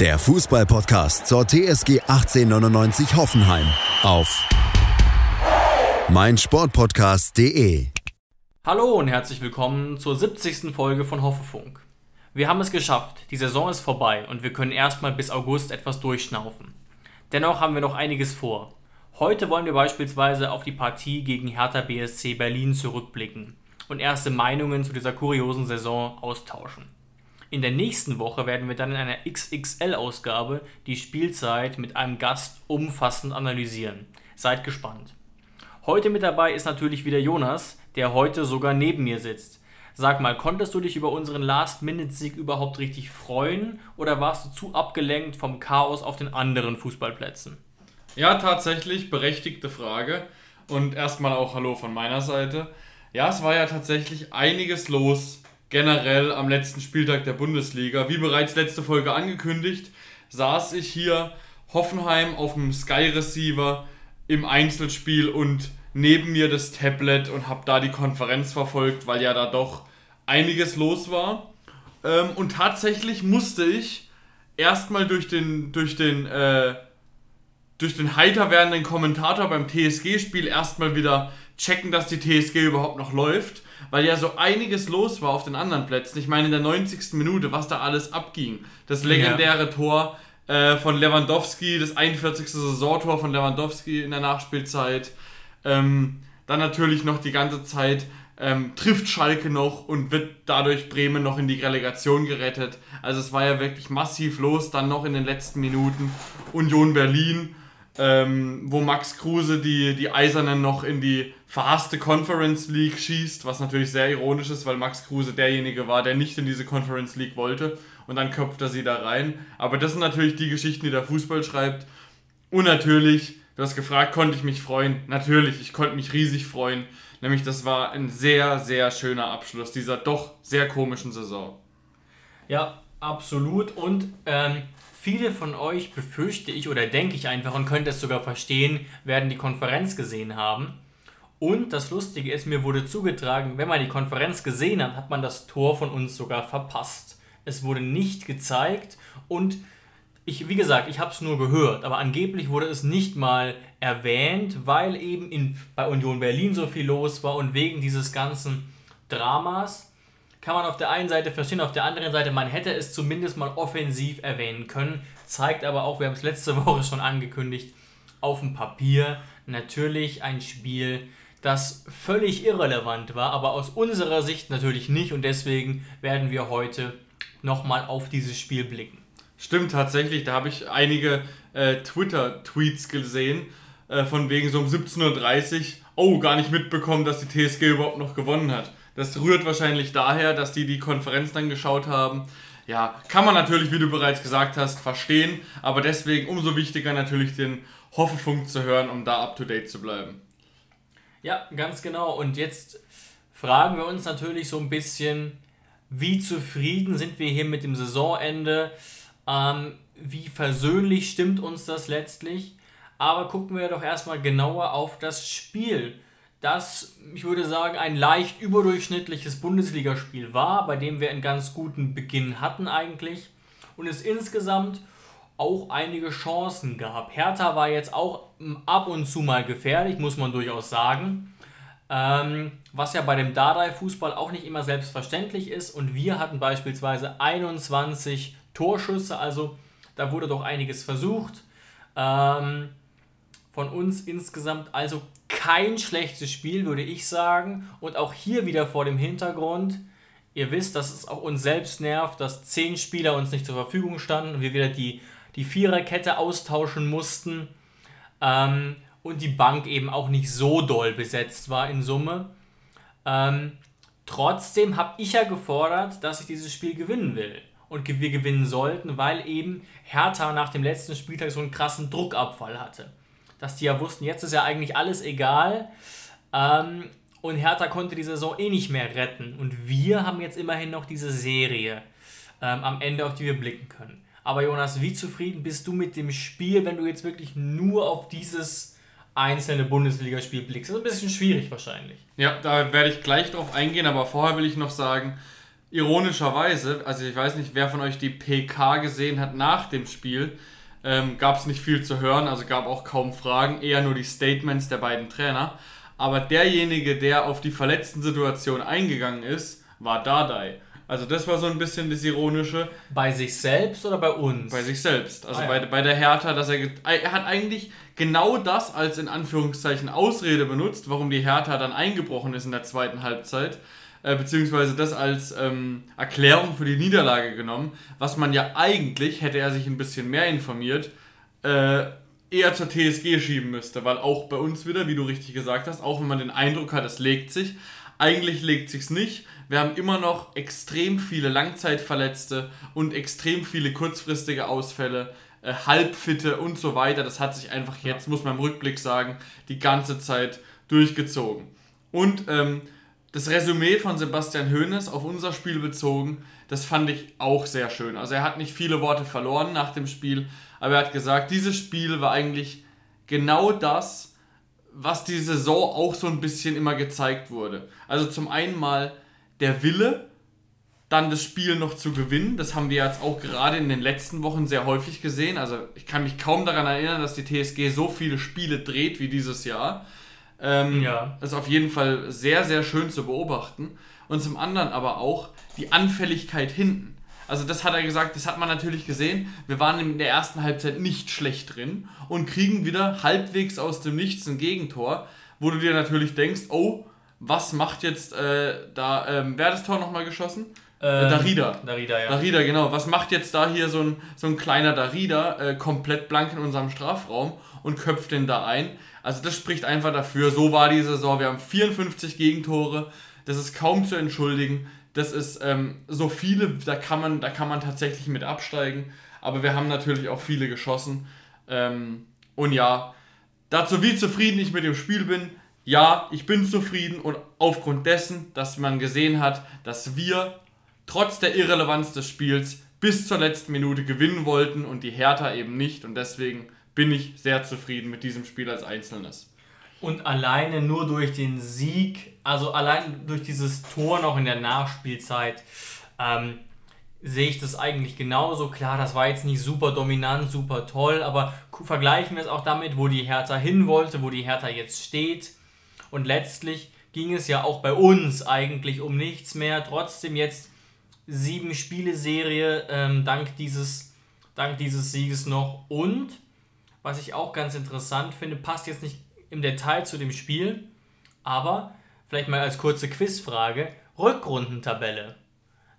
der Fußballpodcast zur TSG 1899 Hoffenheim auf meinsportpodcast.de. Hallo und herzlich willkommen zur 70. Folge von Hoffefunk. Wir haben es geschafft, die Saison ist vorbei und wir können erstmal bis August etwas durchschnaufen. Dennoch haben wir noch einiges vor. Heute wollen wir beispielsweise auf die Partie gegen Hertha BSC Berlin zurückblicken und erste Meinungen zu dieser kuriosen Saison austauschen. In der nächsten Woche werden wir dann in einer XXL-Ausgabe die Spielzeit mit einem Gast umfassend analysieren. Seid gespannt. Heute mit dabei ist natürlich wieder Jonas, der heute sogar neben mir sitzt. Sag mal, konntest du dich über unseren Last-Minute-Sieg überhaupt richtig freuen oder warst du zu abgelenkt vom Chaos auf den anderen Fußballplätzen? Ja, tatsächlich, berechtigte Frage. Und erstmal auch Hallo von meiner Seite. Ja, es war ja tatsächlich einiges los generell am letzten Spieltag der Bundesliga. Wie bereits letzte Folge angekündigt, saß ich hier Hoffenheim auf dem Sky Receiver im Einzelspiel und neben mir das Tablet und habe da die Konferenz verfolgt, weil ja da doch einiges los war. Ähm, und tatsächlich musste ich erstmal durch den, durch den, äh, durch den heiter werdenden Kommentator beim TSG-Spiel erstmal wieder checken, dass die TSG überhaupt noch läuft, weil ja so einiges los war auf den anderen Plätzen. Ich meine, in der 90. Minute, was da alles abging. Das legendäre ja. Tor äh, von Lewandowski, das 41. Saisontor von Lewandowski in der Nachspielzeit. Ähm, dann natürlich noch die ganze Zeit ähm, trifft Schalke noch und wird dadurch Bremen noch in die Relegation gerettet. Also es war ja wirklich massiv los, dann noch in den letzten Minuten Union Berlin, ähm, wo Max Kruse die, die Eisernen noch in die verhasste Conference League schießt, was natürlich sehr ironisch ist, weil Max Kruse derjenige war, der nicht in diese Conference League wollte und dann köpft er sie da rein. Aber das sind natürlich die Geschichten, die der Fußball schreibt. Und natürlich Du hast gefragt, konnte ich mich freuen? Natürlich, ich konnte mich riesig freuen. Nämlich, das war ein sehr, sehr schöner Abschluss dieser doch sehr komischen Saison. Ja, absolut. Und ähm, viele von euch befürchte ich oder denke ich einfach und könnte es sogar verstehen, werden die Konferenz gesehen haben. Und das Lustige ist, mir wurde zugetragen, wenn man die Konferenz gesehen hat, hat man das Tor von uns sogar verpasst. Es wurde nicht gezeigt und ich, wie gesagt, ich habe es nur gehört, aber angeblich wurde es nicht mal erwähnt, weil eben in, bei Union Berlin so viel los war und wegen dieses ganzen Dramas kann man auf der einen Seite verstehen, auf der anderen Seite, man hätte es zumindest mal offensiv erwähnen können, zeigt aber auch, wir haben es letzte Woche schon angekündigt, auf dem Papier natürlich ein Spiel, das völlig irrelevant war, aber aus unserer Sicht natürlich nicht und deswegen werden wir heute nochmal auf dieses Spiel blicken. Stimmt tatsächlich, da habe ich einige äh, Twitter-Tweets gesehen, äh, von wegen so um 17.30 Uhr, oh, gar nicht mitbekommen, dass die TSG überhaupt noch gewonnen hat. Das rührt wahrscheinlich daher, dass die die Konferenz dann geschaut haben. Ja, kann man natürlich, wie du bereits gesagt hast, verstehen, aber deswegen umso wichtiger natürlich den Hoffefunk zu hören, um da up-to-date zu bleiben. Ja, ganz genau. Und jetzt fragen wir uns natürlich so ein bisschen, wie zufrieden sind wir hier mit dem Saisonende? Ähm, wie versöhnlich stimmt uns das letztlich? Aber gucken wir doch erstmal genauer auf das Spiel, das, ich würde sagen, ein leicht überdurchschnittliches Bundesligaspiel war, bei dem wir einen ganz guten Beginn hatten eigentlich und es insgesamt auch einige Chancen gab. Hertha war jetzt auch ab und zu mal gefährlich, muss man durchaus sagen. Ähm, was ja bei dem Dardai-Fußball auch nicht immer selbstverständlich ist. Und wir hatten beispielsweise 21 Torschüsse, also da wurde doch einiges versucht. Ähm, von uns insgesamt also kein schlechtes Spiel, würde ich sagen. Und auch hier wieder vor dem Hintergrund, ihr wisst, dass es auch uns selbst nervt, dass zehn Spieler uns nicht zur Verfügung standen und wir wieder die, die Viererkette austauschen mussten. Ähm, und die Bank eben auch nicht so doll besetzt war in Summe. Ähm, trotzdem habe ich ja gefordert, dass ich dieses Spiel gewinnen will. und wir gewinnen sollten, weil eben Hertha nach dem letzten Spieltag so einen krassen Druckabfall hatte. Dass die ja wussten, jetzt ist ja eigentlich alles egal. Ähm, und Hertha konnte die Saison eh nicht mehr retten. Und wir haben jetzt immerhin noch diese Serie ähm, am Ende, auf die wir blicken können. Aber Jonas, wie zufrieden bist du mit dem Spiel, wenn du jetzt wirklich nur auf dieses einzelne Bundesligaspiel blickst? Das ist ein bisschen schwierig wahrscheinlich. Ja, da werde ich gleich drauf eingehen, aber vorher will ich noch sagen, ironischerweise, also ich weiß nicht, wer von euch die PK gesehen hat nach dem Spiel, ähm, gab es nicht viel zu hören, also gab auch kaum Fragen, eher nur die Statements der beiden Trainer. Aber derjenige, der auf die verletzten Situation eingegangen ist, war Dardai. Also das war so ein bisschen das Ironische. Bei sich selbst oder bei uns? Bei sich selbst. Also ah, ja. bei, bei der Hertha, dass er, er hat eigentlich genau das als in Anführungszeichen Ausrede benutzt, warum die Hertha dann eingebrochen ist in der zweiten Halbzeit. Äh, beziehungsweise das als ähm, Erklärung für die Niederlage genommen, was man ja eigentlich, hätte er sich ein bisschen mehr informiert, äh, eher zur TSG schieben müsste, weil auch bei uns wieder, wie du richtig gesagt hast, auch wenn man den Eindruck hat, es legt sich, eigentlich legt sich's nicht. Wir haben immer noch extrem viele Langzeitverletzte und extrem viele kurzfristige Ausfälle, äh, Halbfitte und so weiter. Das hat sich einfach jetzt, muss man im Rückblick sagen, die ganze Zeit durchgezogen. Und ähm, das Resümee von Sebastian Hoeneß auf unser Spiel bezogen, das fand ich auch sehr schön. Also er hat nicht viele Worte verloren nach dem Spiel, aber er hat gesagt, dieses Spiel war eigentlich genau das, was die Saison auch so ein bisschen immer gezeigt wurde. Also zum einen mal der Wille, dann das Spiel noch zu gewinnen. Das haben wir jetzt auch gerade in den letzten Wochen sehr häufig gesehen. Also ich kann mich kaum daran erinnern, dass die TSG so viele Spiele dreht wie dieses Jahr. Ähm, ja. Das ist auf jeden Fall sehr, sehr schön zu beobachten. Und zum anderen aber auch die Anfälligkeit hinten. Also das hat er gesagt, das hat man natürlich gesehen. Wir waren in der ersten Halbzeit nicht schlecht drin und kriegen wieder halbwegs aus dem Nichts ein Gegentor, wo du dir natürlich denkst, oh, was macht jetzt äh, da, ähm, wer hat das Tor nochmal geschossen? Ähm, Darida. Darida, ja. Darida, genau. Was macht jetzt da hier so ein, so ein kleiner Darida äh, komplett blank in unserem Strafraum und köpft den da ein? Also das spricht einfach dafür, so war die Saison. Wir haben 54 Gegentore, das ist kaum zu entschuldigen. Das ist ähm, so viele, da kann, man, da kann man tatsächlich mit absteigen. Aber wir haben natürlich auch viele geschossen. Ähm, und ja, dazu wie zufrieden ich mit dem Spiel bin. Ja, ich bin zufrieden und aufgrund dessen, dass man gesehen hat, dass wir trotz der Irrelevanz des Spiels bis zur letzten Minute gewinnen wollten und die Hertha eben nicht. Und deswegen bin ich sehr zufrieden mit diesem Spiel als Einzelnes. Und alleine nur durch den Sieg, also allein durch dieses Tor noch in der Nachspielzeit, ähm, sehe ich das eigentlich genauso. Klar, das war jetzt nicht super dominant, super toll, aber vergleichen wir es auch damit, wo die Hertha hin wollte, wo die Hertha jetzt steht. Und letztlich ging es ja auch bei uns eigentlich um nichts mehr. Trotzdem jetzt sieben Spiele-Serie ähm, dank, dieses, dank dieses Sieges noch. Und, was ich auch ganz interessant finde, passt jetzt nicht im Detail zu dem Spiel, aber vielleicht mal als kurze Quizfrage: Rückrundentabelle.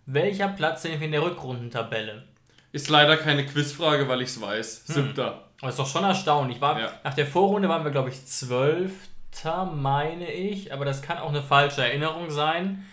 Welcher Platz sind wir in der Rückrundentabelle? Ist leider keine Quizfrage, weil ich es weiß. Hm. Siebter. Das ist doch schon erstaunlich. War, ja. Nach der Vorrunde waren wir, glaube ich, Zwölfter, meine ich. Aber das kann auch eine falsche Erinnerung sein,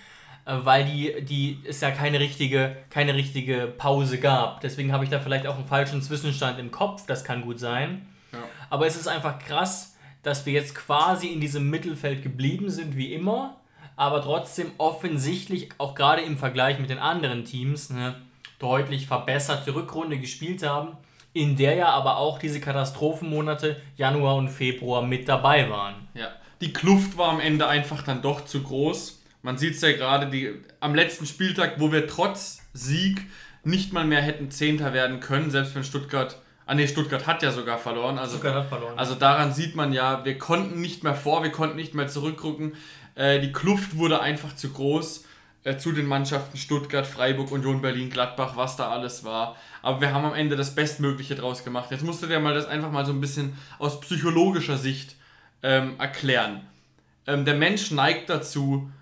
äh, weil die, die es ja keine richtige, keine richtige Pause gab. Deswegen habe ich da vielleicht auch einen falschen Zwischenstand im Kopf. Das kann gut sein. Ja. Aber es ist einfach krass, dass wir jetzt quasi in diesem Mittelfeld geblieben sind wie immer, aber trotzdem offensichtlich auch gerade im Vergleich mit den anderen Teams eine deutlich verbesserte Rückrunde gespielt haben, in der ja aber auch diese Katastrophenmonate Januar und Februar mit dabei waren. Ja, die Kluft war am Ende einfach dann doch zu groß. Man sieht es ja gerade die, am letzten Spieltag, wo wir trotz Sieg nicht mal mehr hätten Zehnter werden können, selbst wenn Stuttgart Ah ne, Stuttgart hat ja sogar verloren. Also, Stuttgart hat verloren. Also daran sieht man ja, wir konnten nicht mehr vor, wir konnten nicht mehr zurückrücken. Äh, die Kluft wurde einfach zu groß äh, zu den Mannschaften Stuttgart, Freiburg, Union Berlin, Gladbach, was da alles war. Aber wir haben am Ende das Bestmögliche draus gemacht. Jetzt musst du dir mal das einfach mal so ein bisschen aus psychologischer Sicht ähm, erklären. Ähm, der Mensch neigt dazu,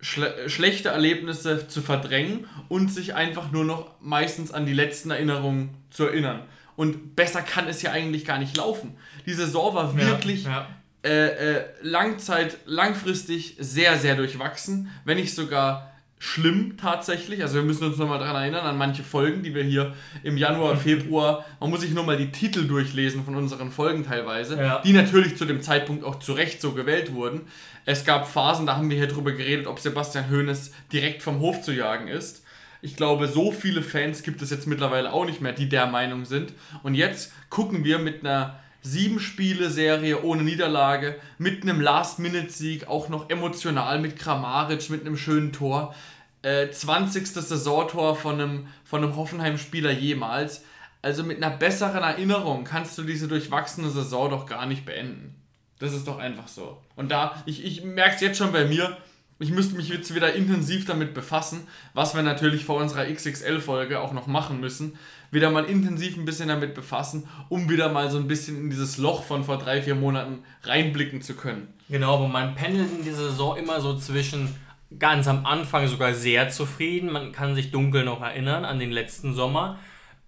schle schlechte Erlebnisse zu verdrängen und sich einfach nur noch meistens an die letzten Erinnerungen zu erinnern. Und besser kann es ja eigentlich gar nicht laufen. Die Saison war wirklich ja, ja. Äh, äh, Langzeit, langfristig sehr, sehr durchwachsen, wenn nicht sogar schlimm tatsächlich. Also wir müssen uns nochmal daran erinnern, an manche Folgen, die wir hier im Januar, Februar, man muss sich nur mal die Titel durchlesen von unseren Folgen teilweise, Ja. die natürlich zu dem Zeitpunkt auch zu Recht so gewählt wurden. Es gab Phasen, da haben wir hier drüber geredet, ob Sebastian Hoeneß direkt vom Hof zu jagen ist. Ich glaube, so viele Fans gibt es jetzt mittlerweile auch nicht mehr, die der Meinung sind. Und jetzt gucken wir mit einer sieben Spiele Serie ohne Niederlage, mit einem Last-Minute-Sieg, auch noch emotional mit Kramaric, mit einem schönen Tor. Äh, 20. Saisontor von einem, von einem Hoffenheim-Spieler jemals. Also mit einer besseren Erinnerung kannst du diese durchwachsene Saison doch gar nicht beenden. Das ist doch einfach so. Und da, ich, ich merke es jetzt schon bei mir, ich müsste mich jetzt wieder intensiv damit befassen, was wir natürlich vor unserer XXL-Folge auch noch machen müssen. Wieder mal intensiv ein bisschen damit befassen, um wieder mal so ein bisschen in dieses Loch von vor drei, vier Monaten reinblicken zu können. Genau, aber man pendelt in dieser Saison immer so zwischen ganz am Anfang sogar sehr zufrieden. Man kann sich dunkel noch erinnern an den letzten Sommer.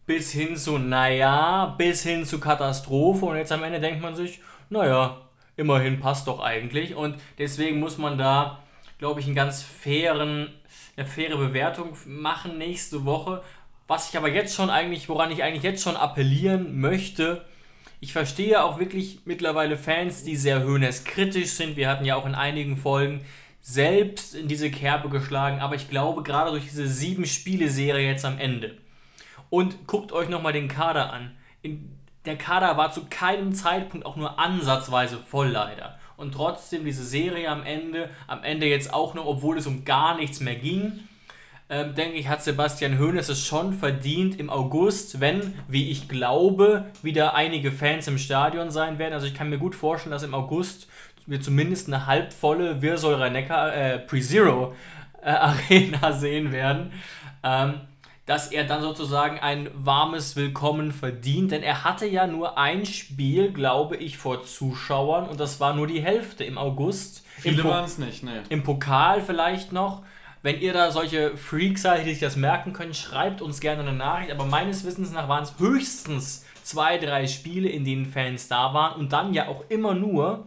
Bis hin zu, naja, bis hin zu Katastrophe. Und jetzt am Ende denkt man sich, naja, immerhin passt doch eigentlich. Und deswegen muss man da, glaube ich, einen ganz fairen, eine faire Bewertung machen nächste Woche. Was ich aber jetzt schon eigentlich, woran ich eigentlich jetzt schon appellieren möchte, ich verstehe auch wirklich mittlerweile Fans, die sehr Hönes kritisch sind. Wir hatten ja auch in einigen Folgen selbst in diese Kerbe geschlagen, aber ich glaube gerade durch diese sieben Spiele-Serie jetzt am Ende. Und guckt euch nochmal den Kader an. In, der Kader war zu keinem Zeitpunkt auch nur ansatzweise voll leider. Und trotzdem diese Serie am Ende, am Ende jetzt auch noch, obwohl es um gar nichts mehr ging, ähm, denke ich, hat Sebastian Hoeneß es schon verdient im August, wenn, wie ich glaube, wieder einige Fans im Stadion sein werden. Also ich kann mir gut vorstellen, dass im August wir zumindest eine halbvolle Wirsäurer Neckar äh, Pre-Zero äh, Arena sehen werden. Ähm, dass er dann sozusagen ein warmes Willkommen verdient, denn er hatte ja nur ein Spiel, glaube ich, vor Zuschauern und das war nur die Hälfte im August. Viele waren es nicht, ne. im Pokal vielleicht noch. Wenn ihr da solche Freaks seid, die sich das merken können, schreibt uns gerne eine Nachricht. Aber meines Wissens nach waren es höchstens zwei, drei Spiele, in denen Fans da waren und dann ja auch immer nur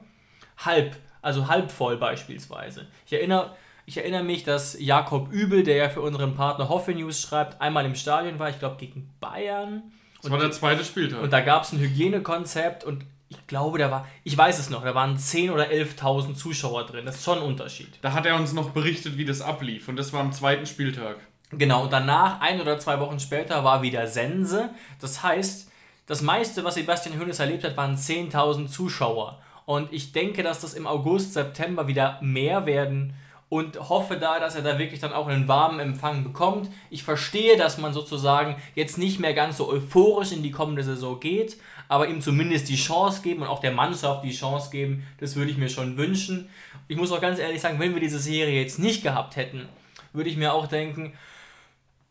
halb, also halb voll beispielsweise. Ich erinnere, ich erinnere mich, dass Jakob Übel, der ja für unseren Partner Hoffe News schreibt, einmal im Stadion war, ich glaube gegen Bayern. Das war der zweite Spieltag. Und da gab es ein Hygienekonzept und ich glaube, da war, ich weiß es noch, da waren 10.000 oder 11.000 Zuschauer drin. Das ist schon ein Unterschied. da hat er uns noch berichtet, wie das ablief. Und das war am zweiten Spieltag. Genau, und danach, ein oder zwei Wochen später, war wieder Sense. Das heißt, das meiste, was Sebastian Hoeneß erlebt hat, waren 10.000 Zuschauer. Und ich denke, dass das im August, September wieder mehr werden und hoffe da, dass er da wirklich dann auch einen warmen Empfang bekommt. Ich verstehe, dass man sozusagen jetzt nicht mehr ganz so euphorisch in die kommende Saison geht, aber ihm zumindest die Chance geben und auch der Mannschaft die Chance geben. Das würde ich mir schon wünschen. Ich muss auch ganz ehrlich sagen, wenn wir diese Serie jetzt nicht gehabt hätten, würde ich mir auch denken,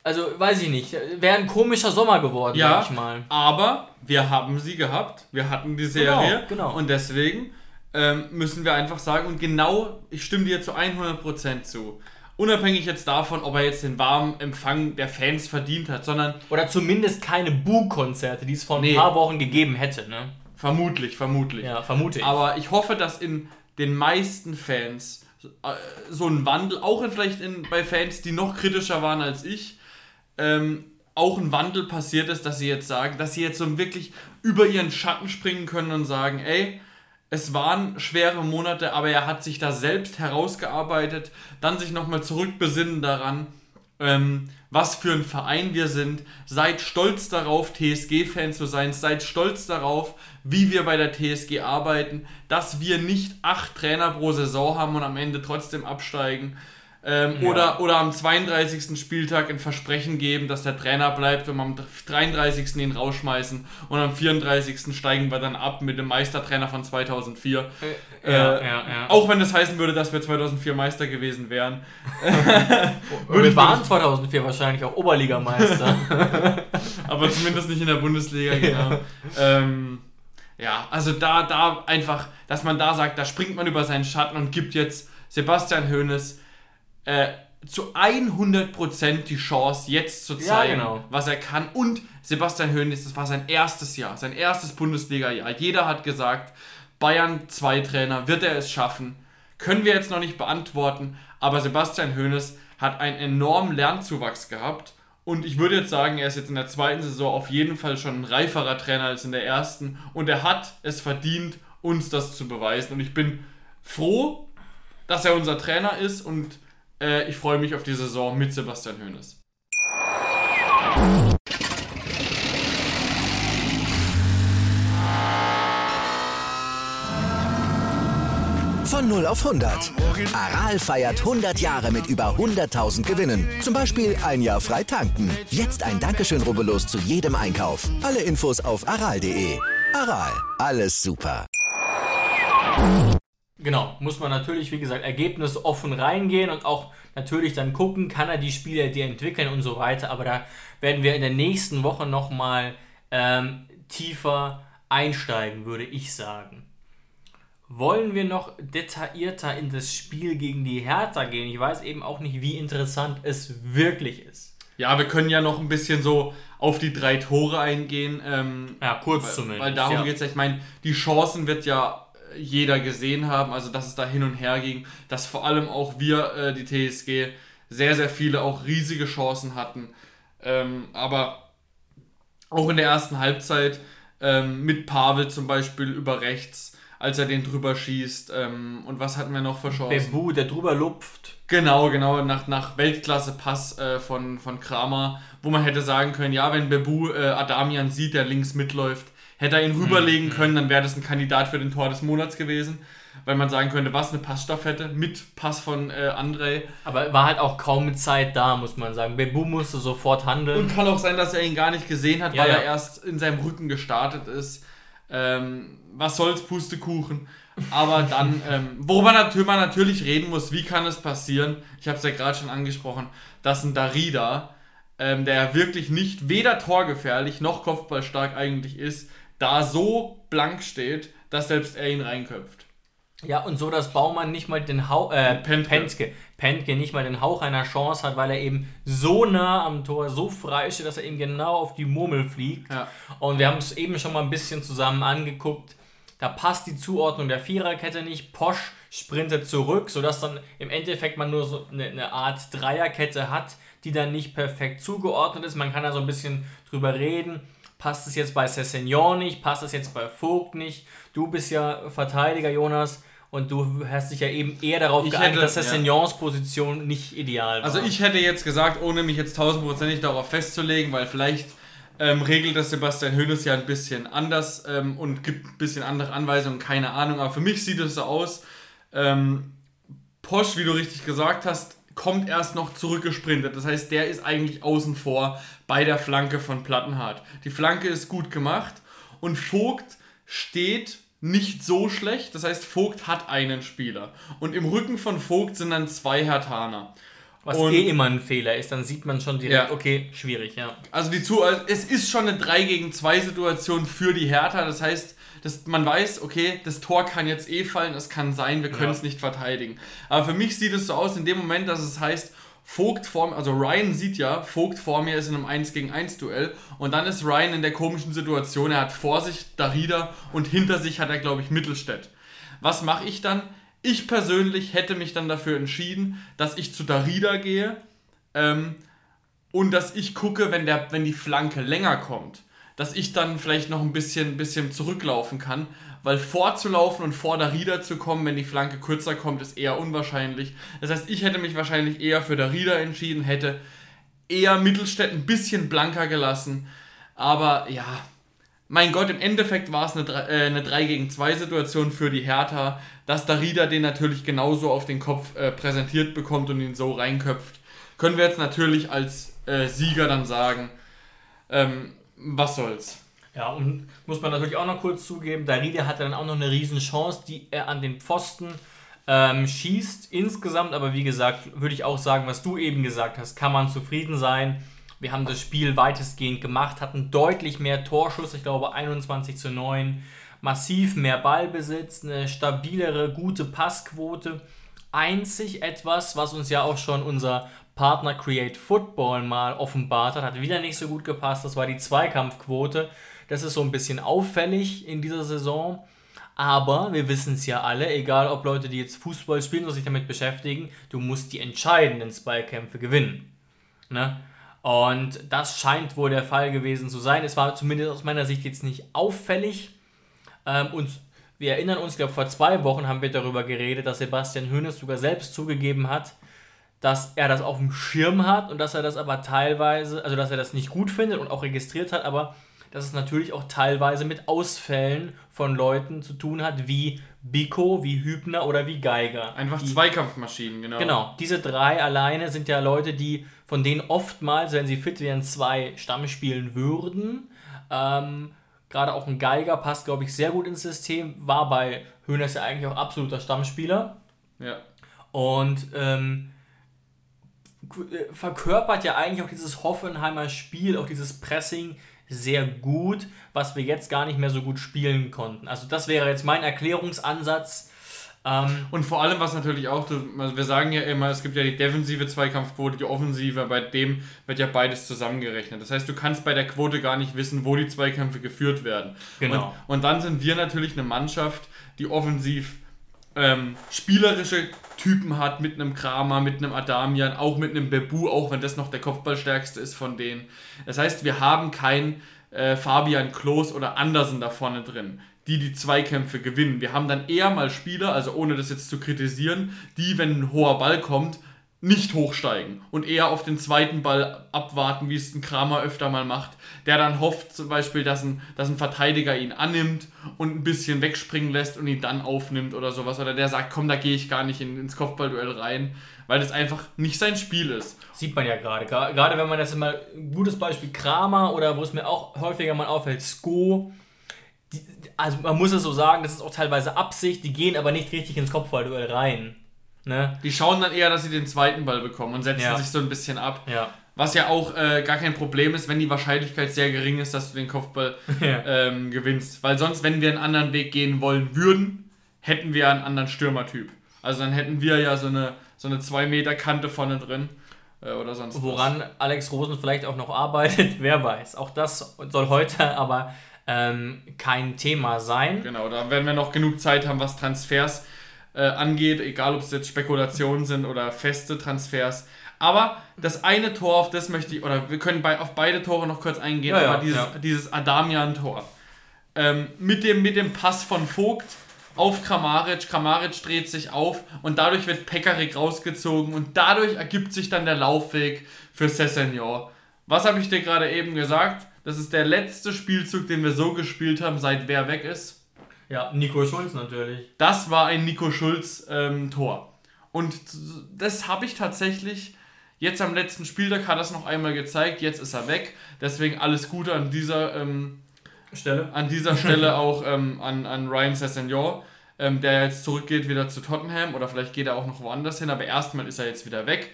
also weiß ich nicht, wäre ein komischer Sommer geworden, Ja, sag ich mal. aber wir haben sie gehabt. Wir hatten die Serie. Genau, genau. Und deswegen ähm, müssen wir einfach sagen, und genau, ich stimme dir zu 100% zu. Unabhängig jetzt davon, ob er jetzt den warmen Empfang der Fans verdient hat, sondern Oder zumindest keine Boo-Konzerte, die es vor ein Nee. paar Wochen gegeben hätte, ne? vermutlich, vermutlich. Ja, vermute ich. Aber ich hoffe, dass in den meisten Fans äh, so ein Wandel, auch in, vielleicht in, bei Fans, die noch kritischer waren als ich, ähm, auch ein Wandel passiert ist, dass sie jetzt sagen, dass sie jetzt so wirklich über ihren Schatten springen können und sagen, ey, es waren schwere Monate, aber er hat sich da selbst herausgearbeitet, dann sich nochmal zurückbesinnen daran, ähm, was für ein Verein wir sind. Seid stolz darauf, TSG-Fan zu sein. Seid stolz darauf, wie wir bei der TSG arbeiten, dass wir nicht acht Trainer pro Saison haben und am Ende trotzdem absteigen. Ähm, Ja. oder, oder am 32. Spieltag ein Versprechen geben, dass der Trainer bleibt und am 33. ihn rausschmeißen und am 34. steigen wir dann ab mit dem Meistertrainer von 2004. ja, äh, ja, ja. Auch wenn das heißen würde, dass wir 2004 Meister gewesen wären. Wir waren 2004 wahrscheinlich auch Oberligameister. aber zumindest nicht in der Bundesliga, genau. ähm, ja, also da, da einfach, dass man da sagt, da springt man über seinen Schatten und gibt jetzt Sebastian Hoeneß äh, zu 100% die Chance, jetzt zu Ja, zeigen, genau. was er kann. Und Sebastian Hoeneß, das war sein erstes Jahr, sein erstes Bundesliga-Jahr. Jeder hat gesagt, Bayern 2 Trainer, wird er es schaffen? Können wir jetzt noch nicht beantworten, aber Sebastian Hoeneß hat einen enormen Lernzuwachs gehabt. Und ich würde jetzt sagen, er ist jetzt in der zweiten Saison auf jeden Fall schon ein reiferer Trainer als in der ersten. Und er hat es verdient, uns das zu beweisen. Und ich bin froh, dass er unser Trainer ist und äh, ich freue mich auf die Saison mit Sebastian Hoeneß. Von 0 auf 100. Aral feiert 100 Jahre mit über 100.000 Gewinnen. Zum Beispiel ein Jahr frei tanken. Jetzt ein Dankeschön, rubbellos zu jedem Einkauf. Alle Infos auf aral.de. Aral, alles super. Genau, muss man natürlich, wie gesagt, ergebnisoffen reingehen und auch natürlich dann gucken, kann er die Spieler die entwickeln und so weiter. Aber da werden wir in der nächsten Woche nochmal ähm, tiefer einsteigen, würde ich sagen. Wollen wir noch detaillierter in das Spiel gegen die Hertha gehen? Ich weiß eben auch nicht, wie interessant es wirklich ist. Ja, wir können ja noch ein bisschen so auf die drei Tore eingehen. Ähm, ja, kurz weil, zumindest. Weil darum ja. geht es ja. Ich meine, die Chancen wird ja jeder gesehen haben, also dass es da hin und her ging, dass vor allem auch wir, äh, die TSG, sehr, sehr viele auch riesige Chancen hatten. Ähm, aber auch in der ersten Halbzeit ähm, mit Pavel zum Beispiel über rechts, als er den drüber schießt. Ähm, und was hatten wir noch für Chancen? Bebu, der drüber lupft. Genau, genau, nach, nach Weltklasse-Pass äh, von, von Kramer, wo man hätte sagen können, ja, wenn Bebu äh, Adamian sieht, der links mitläuft, hätte er ihn rüberlegen Mhm. können, dann wäre das ein Kandidat für den Tor des Monats gewesen. Weil man sagen könnte, was, eine Passstaffette mit Pass von äh, André. Aber war halt auch kaum Zeit da, muss man sagen. Bebu musste sofort handeln. Und kann auch sein, dass er ihn gar nicht gesehen hat, Ja, weil ja. er erst in seinem Rücken gestartet ist. Ähm, was soll's, Pustekuchen. Aber dann, ähm, worüber natürlich, man natürlich reden muss, wie kann es passieren, ich habe es ja gerade schon angesprochen, dass ein Darida, ähm, der ja wirklich nicht weder torgefährlich noch kopfballstark eigentlich ist, da so blank steht, dass selbst er ihn reinköpft. Ja, und so, dass Baumann nicht mal den Hauch, äh, Pentke. Pentke. Pentke nicht mal den Hauch einer Chance hat, weil er eben so nah am Tor, so frei steht, dass er eben genau auf die Murmel fliegt. Ja. Und wir haben es eben schon mal ein bisschen zusammen angeguckt. Da passt die Zuordnung der Viererkette nicht. Posch sprintet zurück, sodass dann im Endeffekt man nur so eine, eine Art Dreierkette hat, die dann nicht perfekt zugeordnet ist. Man kann da so ein bisschen drüber reden. Passt es jetzt bei Cessignon nicht? Passt es jetzt bei Vogt nicht? Du bist ja Verteidiger, Jonas. Und du hast dich ja eben eher darauf Ich geeinigt, hätte- dass Cessignons Position nicht ideal war. Also ich hätte jetzt gesagt, ohne mich jetzt tausendprozentig darauf festzulegen, weil vielleicht ähm, regelt das Sebastian Hoeneß ja ein bisschen anders ähm, und gibt ein bisschen andere Anweisungen, keine Ahnung. Aber für mich sieht es so aus, ähm, Posch, wie du richtig gesagt hast, kommt erst noch zurückgesprintet. Das heißt, der ist eigentlich außen vor bei der Flanke von Plattenhardt. Die Flanke ist gut gemacht und Vogt steht nicht so schlecht. Das heißt, Vogt hat einen Spieler. Und im Rücken von Vogt sind dann zwei Hertaner. Was und- eh immer ein Fehler ist, dann sieht man schon direkt, Ja. okay, schwierig, ja. Also die zu, also es ist schon eine 3 gegen 2 Situation für die Hertha. Das heißt, dass man weiß, okay, das Tor kann jetzt eh fallen, es kann sein, wir können es Ja. nicht verteidigen. Aber für mich sieht es so aus, in dem Moment, dass es heißt, Vogt vor mir, also Ryan sieht ja, Vogt vor mir ist in einem 1 gegen 1 Duell und dann ist Ryan in der komischen Situation, er hat vor sich Darida und hinter sich hat er, glaube ich, Mittelstädt. Was mache ich dann? Ich persönlich hätte mich dann dafür entschieden, dass ich zu Darida gehe, ähm, und dass ich gucke, wenn, der, wenn die Flanke länger kommt, dass ich dann vielleicht noch ein bisschen, bisschen zurücklaufen kann, weil vorzulaufen und vor Darida zu kommen, wenn die Flanke kürzer kommt, ist eher unwahrscheinlich. Das heißt, ich hätte mich wahrscheinlich eher für Darida entschieden, hätte eher Mittelstädt ein bisschen blanker gelassen, aber ja, mein Gott, im Endeffekt war es eine, äh, eine 3 gegen 2 Situation für die Hertha, dass Darida den natürlich genauso auf den Kopf äh, präsentiert bekommt und ihn so reinköpft. Können wir jetzt natürlich als äh, Sieger dann sagen, ähm, was soll's. Ja, und muss man natürlich auch noch kurz zugeben, Darida hatte dann auch noch eine riesen Chance, die er an den Pfosten ähm, schießt insgesamt, aber wie gesagt, würde ich auch sagen, was du eben gesagt hast, kann man zufrieden sein. Wir haben das Spiel weitestgehend gemacht, hatten deutlich mehr Torschuss, ich glaube 21 zu 9, massiv mehr Ballbesitz, eine stabilere, gute Passquote. Einzig etwas, was uns ja auch schon unser Partner Create Football mal offenbart hat, hat wieder nicht so gut gepasst, das war die Zweikampfquote. Das ist so ein bisschen auffällig in dieser Saison. Aber wir wissen es ja alle, egal ob Leute, die jetzt Fußball spielen oder sich damit beschäftigen, du musst die entscheidenden Zweikämpfe gewinnen. Ne? Und das scheint wohl der Fall gewesen zu sein. Es war zumindest aus meiner Sicht jetzt nicht auffällig. Ähm, und wir erinnern uns, ich glaube, vor zwei Wochen haben wir darüber geredet, dass Sebastian Hoeneß sogar selbst zugegeben hat, dass er das auf dem Schirm hat und dass er das aber teilweise, also dass er das nicht gut findet und auch registriert hat, aber dass es natürlich auch teilweise mit Ausfällen von Leuten zu tun hat, wie Biko, wie Hübner oder wie Geiger. Einfach die, Zweikampfmaschinen, genau. Genau, diese drei alleine sind ja Leute, die von denen oftmals, wenn sie fit wären, zwei Stamm spielen würden. Ähm, Gerade auch ein Geiger passt, glaube ich, sehr gut ins System. War bei Höhners ja eigentlich auch absoluter Stammspieler. Ja. Und ähm, verkörpert ja eigentlich auch dieses Hoffenheimer Spiel, auch dieses Pressing sehr gut, was wir jetzt gar nicht mehr so gut spielen konnten. Also das wäre jetzt mein Erklärungsansatz. Ähm, und vor allem, was natürlich auch, also wir sagen ja immer, es gibt ja die defensive Zweikampfquote, die offensive, bei dem wird ja beides zusammengerechnet. Das heißt, du kannst bei der Quote gar nicht wissen, wo die Zweikämpfe geführt werden. Genau. Und, und dann sind wir natürlich eine Mannschaft, die offensiv ähm, spielerische Typen hat, mit einem Kramer, mit einem Adamian, auch mit einem Bebu, auch wenn das noch der Kopfballstärkste ist von denen. Das heißt, wir haben kein äh, Fabian Klos oder Andersen da vorne drin, die die Zweikämpfe gewinnen. Wir haben dann eher mal Spieler, also ohne das jetzt zu kritisieren, die, wenn ein hoher Ball kommt, nicht hochsteigen und eher auf den zweiten Ball abwarten, wie es ein Kramer öfter mal macht, der dann hofft zum Beispiel, dass ein, dass ein Verteidiger ihn annimmt und ein bisschen wegspringen lässt und ihn dann aufnimmt oder sowas. Oder der sagt, komm, da gehe ich gar nicht in, ins Kopfballduell rein, weil das einfach nicht sein Spiel ist. Sieht man ja gerade. Gerade wenn man das immer, ein gutes Beispiel Kramer oder wo es mir auch häufiger mal auffällt, Sko. Die, also man muss es so sagen, das ist auch teilweise Absicht, die gehen aber nicht richtig ins Kopfballduell rein. Ne? Die schauen dann eher, dass sie den zweiten Ball bekommen und setzen ja. sich so ein bisschen ab. Ja. Was ja auch äh, gar kein Problem ist, wenn die Wahrscheinlichkeit sehr gering ist, dass du den Kopfball ja. ähm, gewinnst. Weil sonst, wenn wir einen anderen Weg gehen wollen würden, hätten wir einen anderen Stürmertyp. Also dann hätten wir ja so eine, so eine 2 Meter Kante vorne drin. Äh, oder sonst Woran was. Alex Rosen vielleicht auch noch arbeitet, wer weiß. Auch das soll heute aber ähm, kein Thema sein. Genau, da werden wir noch genug Zeit haben, was Transfers äh, angeht, egal ob es jetzt Spekulationen sind oder feste Transfers. Aber das eine Tor, auf das möchte ich, oder wir können bei, auf beide Tore noch kurz eingehen, ja, aber ja, dieses, ja. dieses Adamian-Tor. Ähm, mit, dem, mit dem Pass von Vogt auf Kramaric, Kramaric dreht sich auf und dadurch wird Pekarik rausgezogen und dadurch ergibt sich dann der Laufweg für Cessenor. Was habe ich dir gerade eben gesagt? Das ist der letzte Spielzug, den wir so gespielt haben, seit wer weg ist. Ja, Nico Schulz natürlich. Das war ein Nico Schulz ähm, Tor. Und das habe ich tatsächlich jetzt am letzten Spieltag hat er es noch einmal gezeigt. Jetzt ist er weg. Deswegen alles Gute an dieser ähm, Stelle. An dieser Stelle auch ähm, an, an Ryan Sessegnon, ähm, der jetzt zurückgeht wieder zu Tottenham oder vielleicht geht er auch noch woanders hin, aber erstmal ist er jetzt wieder weg.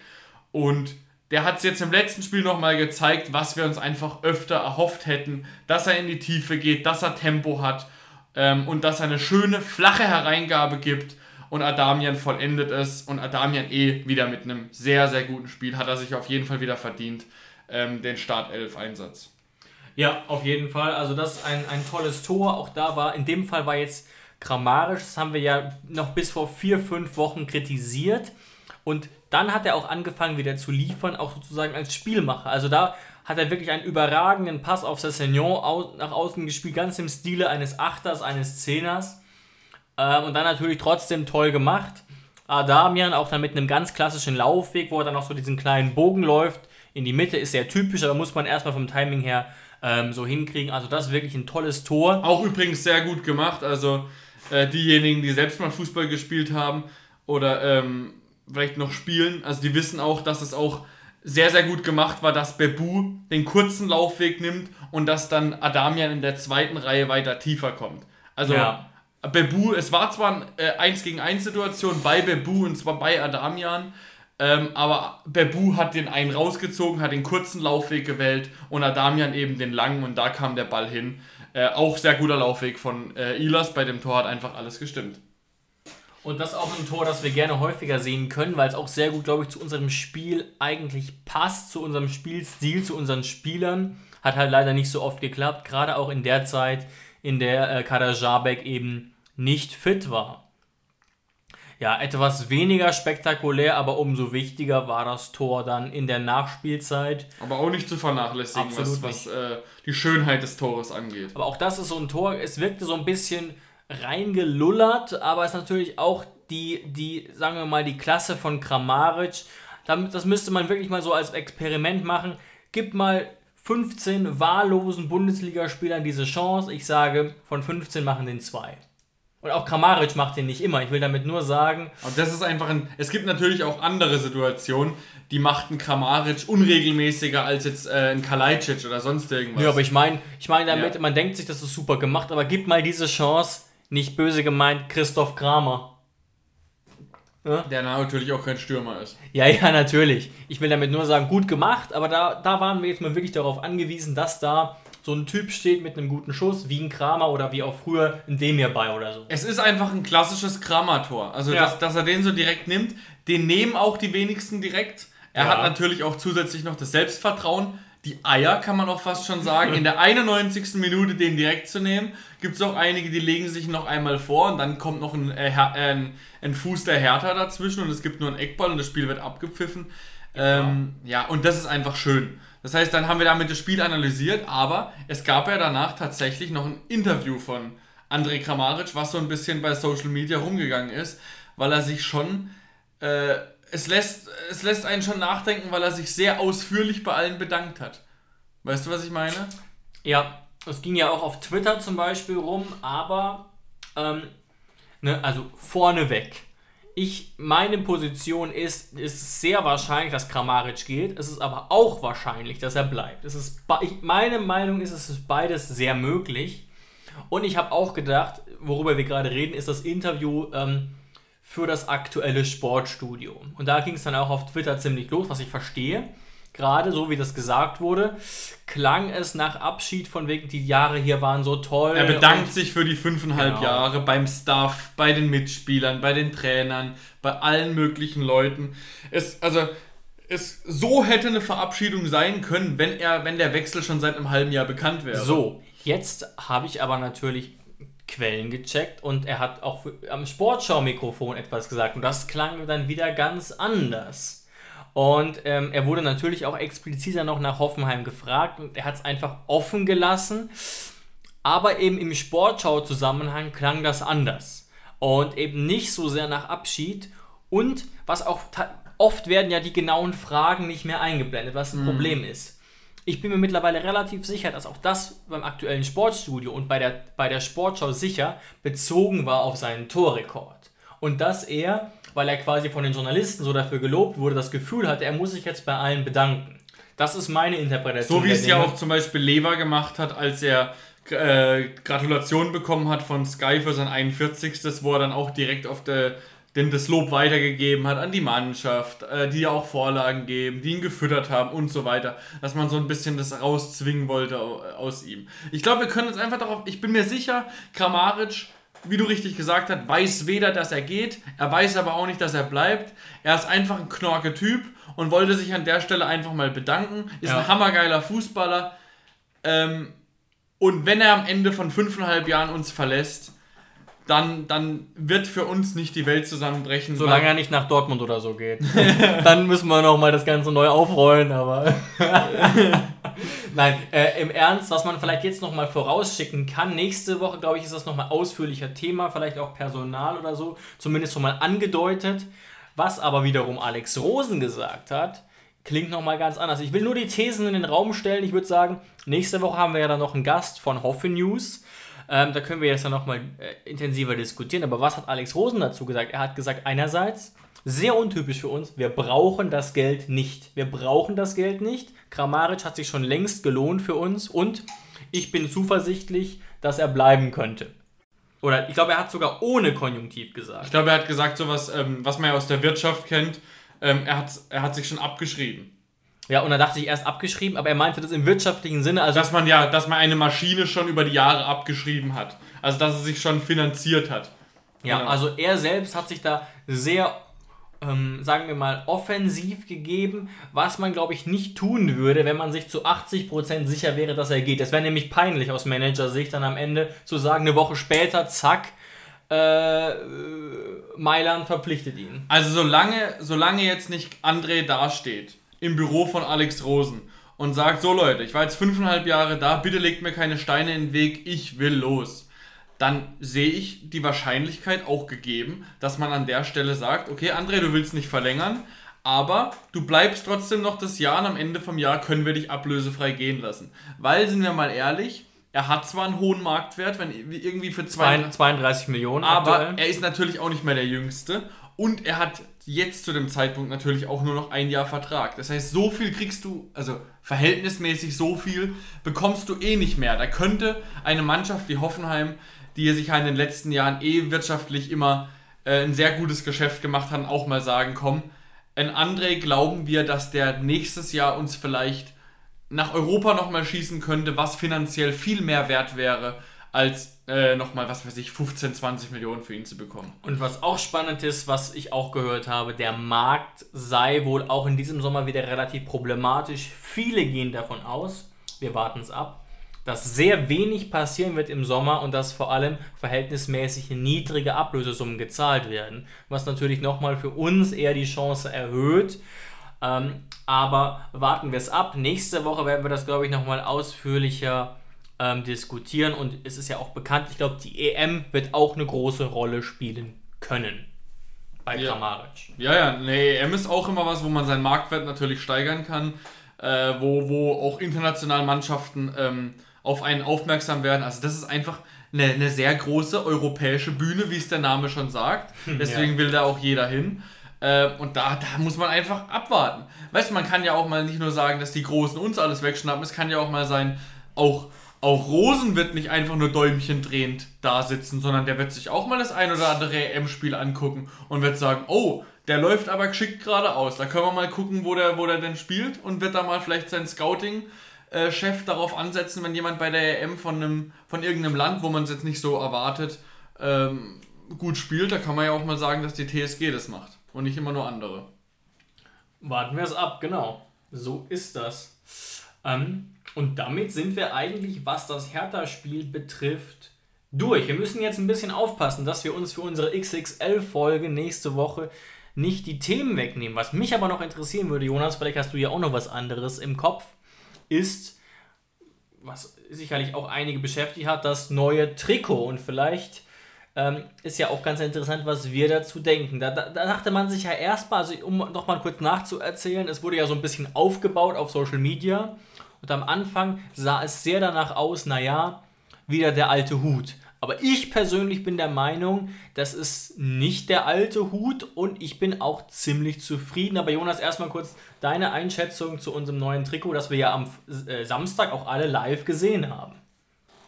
Und der hat es jetzt im letzten Spiel nochmal gezeigt, was wir uns einfach öfter erhofft hätten, dass er in die Tiefe geht, dass er Tempo hat ähm, und dass er eine schöne, flache Hereingabe gibt und Adamian vollendet es und Adamian eh wieder mit einem sehr, sehr guten Spiel hat er sich auf jeden Fall wieder verdient, ähm, den Startelf-Einsatz. Ja, auf jeden Fall. Also das ist ein, ein tolles Tor. Auch da war, in dem Fall war jetzt grammarisch, das haben wir ja noch bis vor vier, fünf Wochen kritisiert. Und dann hat er auch angefangen wieder zu liefern, auch sozusagen als Spielmacher. Also da hat er wirklich einen überragenden Pass auf Sessegnon nach außen gespielt, ganz im Stile eines Achters, eines Zehners. Ähm, und dann natürlich trotzdem toll gemacht. Adamian auch dann mit einem ganz klassischen Laufweg, wo er dann noch so diesen kleinen Bogen läuft. In die Mitte ist sehr typisch, aber muss man erstmal vom Timing her ähm, so hinkriegen. Also das ist wirklich ein tolles Tor. Auch übrigens sehr gut gemacht. Also äh, diejenigen, die selbst mal Fußball gespielt haben oder ähm, vielleicht noch spielen, also die wissen auch, dass es auch sehr, sehr gut gemacht war, dass Bebu den kurzen Laufweg nimmt und dass dann Adamian in der zweiten Reihe weiter tiefer kommt. Also ja. Bebu, es war zwar eine 1 gegen 1 Situation bei Bebu und zwar bei Adamian, ähm, aber Bebu hat den einen rausgezogen, hat den kurzen Laufweg gewählt und Adamian eben den langen und da kam der Ball hin. Äh, auch sehr guter Laufweg von äh, Ilas, bei dem Tor hat einfach alles gestimmt. Und das ist auch ein Tor, das wir gerne häufiger sehen können, weil es auch sehr gut, glaube ich, zu unserem Spiel eigentlich passt, zu unserem Spielstil, zu unseren Spielern. Hat halt leider nicht so oft geklappt, gerade auch in der Zeit, in der äh, Kader Jabek eben nicht fit war. Ja, etwas weniger spektakulär, aber umso wichtiger war das Tor dann in der Nachspielzeit. Aber auch nicht zu vernachlässigen, Absolut was, was äh, die Schönheit des Tores angeht. Aber auch das ist so ein Tor, es wirkte so ein bisschen reingelullert, aber es ist natürlich auch die, die, sagen wir mal, die Klasse von Kramaric. Das müsste man wirklich mal so als Experiment machen. Gib mal 15 wahllosen Bundesligaspielern diese Chance. Ich sage, von 15 machen den zwei. Und auch Kramaric macht den nicht immer. Ich will damit nur sagen, Aber das ist einfach ein. Es gibt natürlich auch andere Situationen, die macht ein Kramaric unregelmäßiger als jetzt äh, ein Kalajdzic oder sonst irgendwas. Ja, aber ich meine, ich meine damit, Ja. man denkt sich, das ist super gemacht, aber gib mal diese Chance, nicht böse gemeint, Christoph Kramer. der natürlich auch kein Stürmer ist. Ja, ja, natürlich. Ich will damit nur sagen, gut gemacht, aber da, da waren wir jetzt mal wirklich darauf angewiesen, dass da so ein Typ steht mit einem guten Schuss, wie ein Kramer oder wie auch früher ein Demir bei oder so. Es ist einfach ein klassisches Kramer-Tor. Also, Ja. dass, dass er den so direkt nimmt, den nehmen auch die wenigsten direkt. Er Ja. hat natürlich auch zusätzlich noch das Selbstvertrauen. Die Eier, kann man auch fast schon sagen, in der 91. Minute den direkt zu nehmen. Gibt es auch einige, die legen sich noch einmal vor und dann kommt noch ein, äh, äh, ein, ein Fuß der Hertha dazwischen und es gibt nur einen Eckball und das Spiel wird abgepfiffen. Ähm, ja, und das ist einfach schön. Das heißt, dann haben wir damit das Spiel analysiert, aber es gab ja danach tatsächlich noch ein Interview von Andrej Kramaric, was so ein bisschen bei Social Media rumgegangen ist, weil er sich schon, äh, es, lässt, es lässt einen schon nachdenken, weil er sich sehr ausführlich bei allen bedankt hat. Weißt du, was ich meine? Ja, es ging ja auch auf Twitter zum Beispiel rum, aber, ähm, ne, also vorneweg. Ich, meine Position ist, es ist sehr wahrscheinlich, dass Kramaric geht. Es ist aber auch wahrscheinlich, dass er bleibt. Es ist, ich, meine Meinung ist, es ist beides sehr möglich. Und ich habe auch gedacht, worüber wir gerade reden, ist das Interview ähm, für das aktuelle Sportstudio. Und da ging es dann auch auf Twitter ziemlich los, was ich verstehe. Gerade so wie das gesagt wurde, klang es nach Abschied von wegen, die Jahre hier waren so toll. Er bedankt sich für die fünfeinhalb Genau. Jahre beim Staff, bei den Mitspielern, bei den Trainern, bei allen möglichen Leuten. Es, also, es, so hätte eine Verabschiedung sein können, wenn er, wenn der Wechsel schon seit einem halben Jahr bekannt wäre. So, jetzt habe ich aber natürlich Quellen gecheckt und er hat auch am Sportschau-Mikrofon etwas gesagt und das klang dann wieder ganz anders. Und ähm, er wurde natürlich auch expliziter noch nach Hoffenheim gefragt und er hat es einfach offen gelassen. Aber eben im Sportschau-Zusammenhang klang das anders. Und eben nicht so sehr nach Abschied. Und was auch oft werden ja die genauen Fragen nicht mehr eingeblendet, was ein Problem ist. Ich bin mir mittlerweile relativ sicher, dass auch das beim aktuellen Sportstudio und bei der, bei der Sportschau sicher bezogen war auf seinen Torrekord. Und dass er, weil er quasi von den Journalisten so dafür gelobt wurde, das Gefühl hatte, er muss sich jetzt bei allen bedanken. Das ist meine Interpretation. So wie es ja auch zum Beispiel Lever gemacht hat, als er äh, Gratulation bekommen hat von Sky für sein 41. wo er dann auch direkt auf der, dem das Lob weitergegeben hat an die Mannschaft, äh, die ja auch Vorlagen geben, die ihn gefüttert haben und so weiter, dass man so ein bisschen das rauszwingen wollte au- aus ihm. Ich glaube, wir können uns einfach darauf, ich bin mir sicher, Kramaric, wie du richtig gesagt hast, weiß weder, dass er geht, er weiß aber auch nicht, dass er bleibt. Er ist einfach ein knorke Typ und wollte sich an der Stelle einfach mal bedanken. Ist Ja. ein hammergeiler Fußballer. Ähm, und wenn er am Ende von fünfeinhalb Jahren uns verlässt, dann, dann wird für uns nicht die Welt zusammenbrechen. Solange er nicht nach Dortmund oder so geht. Dann müssen wir nochmal das Ganze neu aufrollen, aber. Nein, äh, im Ernst, was man vielleicht jetzt nochmal vorausschicken kann, nächste Woche, glaube ich, ist das nochmal ausführlicher Thema, vielleicht auch Personal oder so, zumindest schon mal angedeutet. Was aber wiederum Alex Rosen gesagt hat, klingt nochmal ganz anders. Ich will nur die Thesen in den Raum stellen. Ich würde sagen, nächste Woche haben wir ja dann noch einen Gast von Hoffe News. Ähm, da können wir jetzt dann nochmal äh, intensiver diskutieren. Aber was hat Alex Rosen dazu gesagt? Er hat gesagt, einerseits, sehr untypisch für uns, wir brauchen das Geld nicht. Wir brauchen das Geld nicht. Kramaric hat sich schon längst gelohnt für uns und ich bin zuversichtlich, dass er bleiben könnte. Oder ich glaube, er hat sogar ohne Konjunktiv gesagt. Ich glaube, er hat gesagt, sowas, ähm, was man ja aus der Wirtschaft kennt. Ähm, er, hat, er hat sich schon abgeschrieben. Ja, und da dachte ich erst abgeschrieben, aber er meinte das im wirtschaftlichen Sinne. Also Dass man ja, dass man eine Maschine schon über die Jahre abgeschrieben hat. Also dass es sich schon finanziert hat. Ja, Genau. also er selbst hat sich da sehr, ähm, sagen wir mal, offensiv gegeben, was man, glaube ich, nicht tun würde, wenn man sich zu 80% sicher wäre, dass er geht. Das wäre nämlich peinlich aus Managersicht, dann am Ende zu sagen, eine Woche später, zack, äh, Mailand verpflichtet ihn. Also solange, solange jetzt nicht André dasteht im Büro von Alex Rosen und sagt, so Leute, ich war jetzt fünfeinhalb Jahre da, bitte legt mir keine Steine in den Weg, ich will los. Dann sehe ich die Wahrscheinlichkeit auch gegeben, dass man an der Stelle sagt, okay, André, du willst nicht verlängern, aber du bleibst trotzdem noch das Jahr und am Ende vom Jahr können wir dich ablösefrei gehen lassen. Weil, sind wir mal ehrlich, er hat zwar einen hohen Marktwert, wenn irgendwie für 32 Millionen, aber aktuell. er ist natürlich auch nicht mehr der Jüngste und er hat jetzt zu dem Zeitpunkt natürlich auch nur noch ein Jahr Vertrag. Das heißt, so viel kriegst du, also verhältnismäßig so viel bekommst du eh nicht mehr. Da könnte eine Mannschaft wie Hoffenheim, die sich in den letzten Jahren eh wirtschaftlich immer äh, ein sehr gutes Geschäft gemacht hat, auch mal sagen, komm, ein André glauben wir, dass der nächstes Jahr uns vielleicht nach Europa nochmal schießen könnte, was finanziell viel mehr wert wäre, als äh, nochmal, was weiß ich, 15, 20 Millionen für ihn zu bekommen. Und was auch spannend ist, was ich auch gehört habe, der Markt sei wohl auch in diesem Sommer wieder relativ problematisch. Viele gehen davon aus, wir warten es ab, dass sehr wenig passieren wird im Sommer und dass vor allem verhältnismäßig niedrige Ablösesummen gezahlt werden, was natürlich nochmal für uns eher die Chance erhöht, ähm, aber warten wir es ab. Nächste Woche werden wir das, glaube ich, nochmal ausführlicher ähm, diskutieren. Und es ist ja auch bekannt, ich glaube, die EM wird auch eine große Rolle spielen können bei ja. Kramaric. Ja, ja, eine EM ist auch immer was, wo man seinen Marktwert natürlich steigern kann, äh, wo, wo auch internationale Mannschaften ähm, auf einen aufmerksam werden. Also das ist einfach eine, eine sehr große europäische Bühne, wie es der Name schon sagt. Deswegen ja. will da auch jeder hin. Äh, und da, da muss man einfach abwarten. Weißt du, man kann ja auch mal nicht nur sagen, dass die Großen uns alles wegschnappen. Es kann ja auch mal sein, auch, auch Rosen wird nicht einfach nur Däumchen drehend da sitzen, sondern der wird sich auch mal das ein oder andere EM-Spiel angucken und wird sagen, oh, der läuft aber geschickt geradeaus. Da können wir mal gucken, wo der, wo der denn spielt und wird da mal vielleicht sein Scouting Chef darauf ansetzen, wenn jemand bei der EM von, einem, von irgendeinem Land, wo man es jetzt nicht so erwartet, ähm, gut spielt, da kann man ja auch mal sagen, dass die TSG das macht und nicht immer nur andere. Warten wir es ab, genau. So ist das. Ähm, und damit sind wir eigentlich, was das Hertha-Spiel betrifft, durch. Wir müssen jetzt ein bisschen aufpassen, dass wir uns für unsere XXL-Folge nächste Woche nicht die Themen wegnehmen. Was mich aber noch interessieren würde, Jonas, vielleicht hast du ja auch noch was anderes im Kopf, ist, was sicherlich auch einige beschäftigt hat, das neue Trikot. Und vielleicht ähm, ist ja auch ganz interessant, was wir dazu denken. Da, da, da dachte man sich ja erstmal, also um noch mal kurz nachzuerzählen, es wurde ja so ein bisschen aufgebaut auf Social Media und am Anfang sah es sehr danach aus, naja, wieder der alte Hut. Aber ich persönlich bin der Meinung, das ist nicht der alte Hut und ich bin auch ziemlich zufrieden. Aber Jonas, erstmal kurz deine Einschätzung zu unserem neuen Trikot, das wir ja am äh, Samstag auch alle live gesehen haben.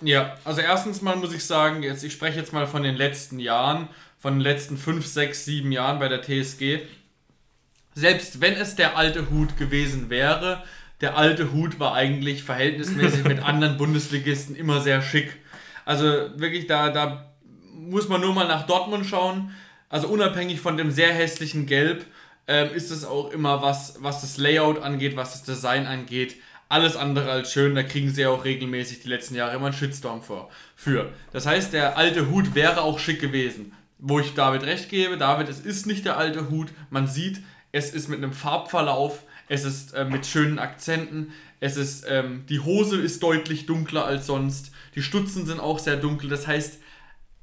Ja, also erstens mal muss ich sagen, jetzt, ich spreche jetzt mal von den letzten Jahren, von den letzten 5, 6, 7 Jahren bei der TSG. Selbst wenn es der alte Hut gewesen wäre, der alte Hut war eigentlich verhältnismäßig mit anderen Bundesligisten immer sehr schick. Also wirklich, da, da muss man nur mal nach Dortmund schauen. Also unabhängig von dem sehr hässlichen Gelb ähm, ist es auch immer was, was das Layout angeht, was das Design angeht, alles andere als schön. Da kriegen sie ja auch regelmäßig die letzten Jahre immer einen Shitstorm vor. Für. Das heißt, der alte Hut wäre auch schick gewesen. Wo ich David recht gebe, David, es ist nicht der alte Hut. Man sieht, es ist mit einem Farbverlauf, es ist äh, mit schönen Akzenten, es ist, ähm, die Hose ist deutlich dunkler als sonst, die Stutzen sind auch sehr dunkel. Das heißt,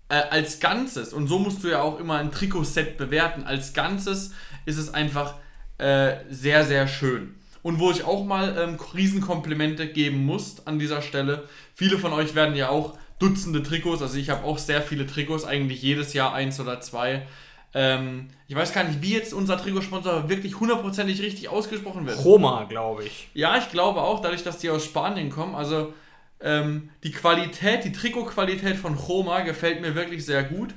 äh, als Ganzes, und so musst du ja auch immer ein Trikotset bewerten, als Ganzes ist es einfach äh, sehr, sehr schön. Und wo ich auch mal ähm, Riesenkomplimente geben muss an dieser Stelle. Viele von euch werden ja auch Dutzende Trikots, also ich habe auch sehr viele Trikots, eigentlich jedes Jahr eins oder zwei. Ähm, ich weiß gar nicht, wie jetzt unser Trikotsponsor wirklich hundertprozentig richtig ausgesprochen wird. Roma, glaube ich. Ja, ich glaube auch, dadurch, dass die aus Spanien kommen. Also ähm, die Qualität, die Trikotqualität von Roma gefällt mir wirklich sehr gut.